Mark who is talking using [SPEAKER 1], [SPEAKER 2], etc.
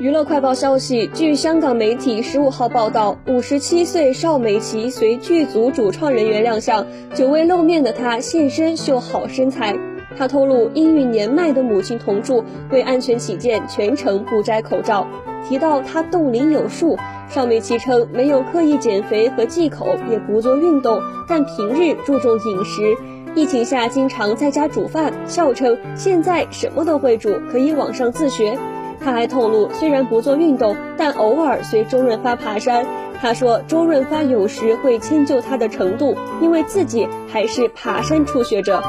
[SPEAKER 1] 娱乐快报消息，据香港媒体十五号报道，五十七岁邵美琪随剧组主创人员亮相，久未露面的她现身秀好身材。她透露，因与年迈的母亲同住，为安全起见，全程不摘口罩。提到她冻龄有数，邵美琪称没有刻意减肥和忌口，也不做运动，但平日注重饮食。疫情下经常在家煮饭，笑称现在什么都会煮，可以网上自学。他还透露，虽然不做运动，但偶尔随周润发爬山。他说，周润发有时会迁就他的程度，因为自己还是爬山初学者。